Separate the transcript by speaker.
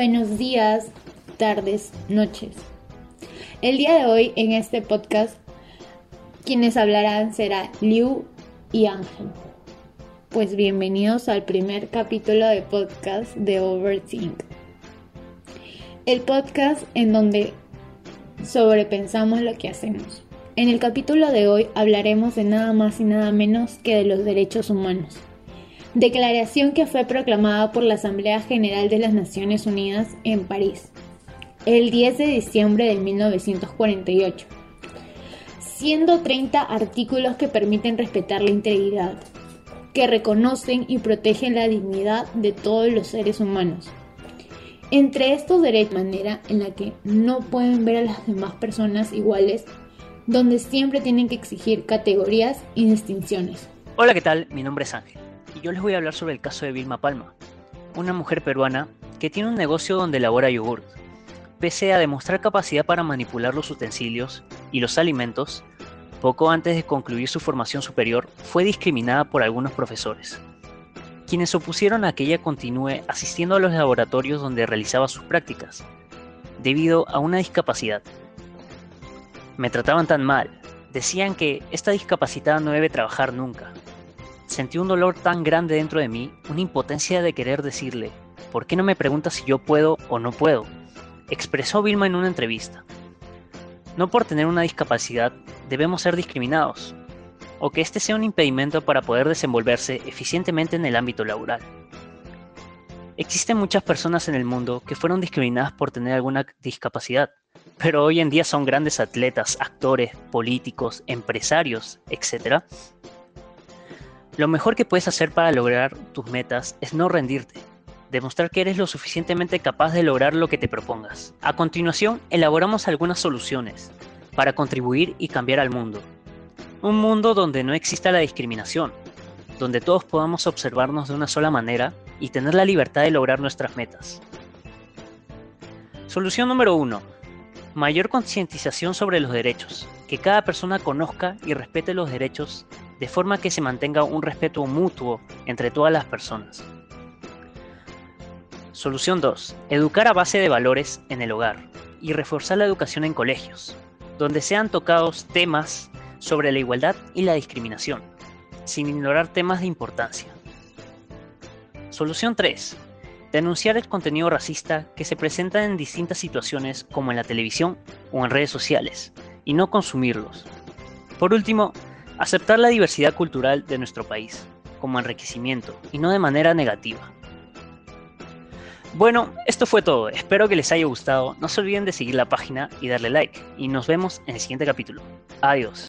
Speaker 1: Buenos días, tardes, noches. El día de hoy en este podcast quienes hablarán será Liu y Ángel. Pues bienvenidos al primer capítulo de podcast de Overthink. El podcast en donde sobrepensamos lo que hacemos. En el capítulo de hoy hablaremos de nada más y nada menos que de los derechos humanos declaración que fue proclamada por la Asamblea General de las Naciones Unidas en París el 10 de diciembre de 1948, siendo 30 artículos que permiten respetar la integridad, que reconocen y protegen la dignidad de todos los seres humanos. Entre estos derechos, manera en la que no pueden ver a las demás personas iguales, donde siempre tienen que exigir categorías y distinciones.
Speaker 2: Hola, ¿qué tal? Mi nombre es Ángel y yo les voy a hablar sobre el caso de Vilma Palma, una mujer peruana que tiene un negocio donde elabora yogurt. Pese a demostrar capacidad para manipular los utensilios y los alimentos, poco antes de concluir su formación superior fue discriminada por algunos profesores, quienes opusieron a que ella continúe asistiendo a los laboratorios donde realizaba sus prácticas, debido a una discapacidad. Me trataban tan mal, decían que esta discapacitada no debe trabajar nunca, Sentí un dolor tan grande dentro de mí, una impotencia de querer decirle, ¿por qué no me preguntas si yo puedo o no puedo? Expresó Vilma en una entrevista. No por tener una discapacidad debemos ser discriminados, o que este sea un impedimento para poder desenvolverse eficientemente en el ámbito laboral. Existen muchas personas en el mundo que fueron discriminadas por tener alguna discapacidad, pero hoy en día son grandes atletas, actores, políticos, empresarios, etc., lo mejor que puedes hacer para lograr tus metas es no rendirte, demostrar que eres lo suficientemente capaz de lograr lo que te propongas. A continuación, elaboramos algunas soluciones para contribuir y cambiar al mundo. Un mundo donde no exista la discriminación, donde todos podamos observarnos de una sola manera y tener la libertad de lograr nuestras metas. Solución número 1. Mayor concientización sobre los derechos. Que cada persona conozca y respete los derechos de forma que se mantenga un respeto mutuo entre todas las personas. Solución 2. Educar a base de valores en el hogar y reforzar la educación en colegios, donde sean tocados temas sobre la igualdad y la discriminación, sin ignorar temas de importancia. Solución 3. Denunciar el contenido racista que se presenta en distintas situaciones como en la televisión o en redes sociales, y no consumirlos. Por último, Aceptar la diversidad cultural de nuestro país como enriquecimiento y no de manera negativa. Bueno, esto fue todo. Espero que les haya gustado. No se olviden de seguir la página y darle like. Y nos vemos en el siguiente capítulo. Adiós.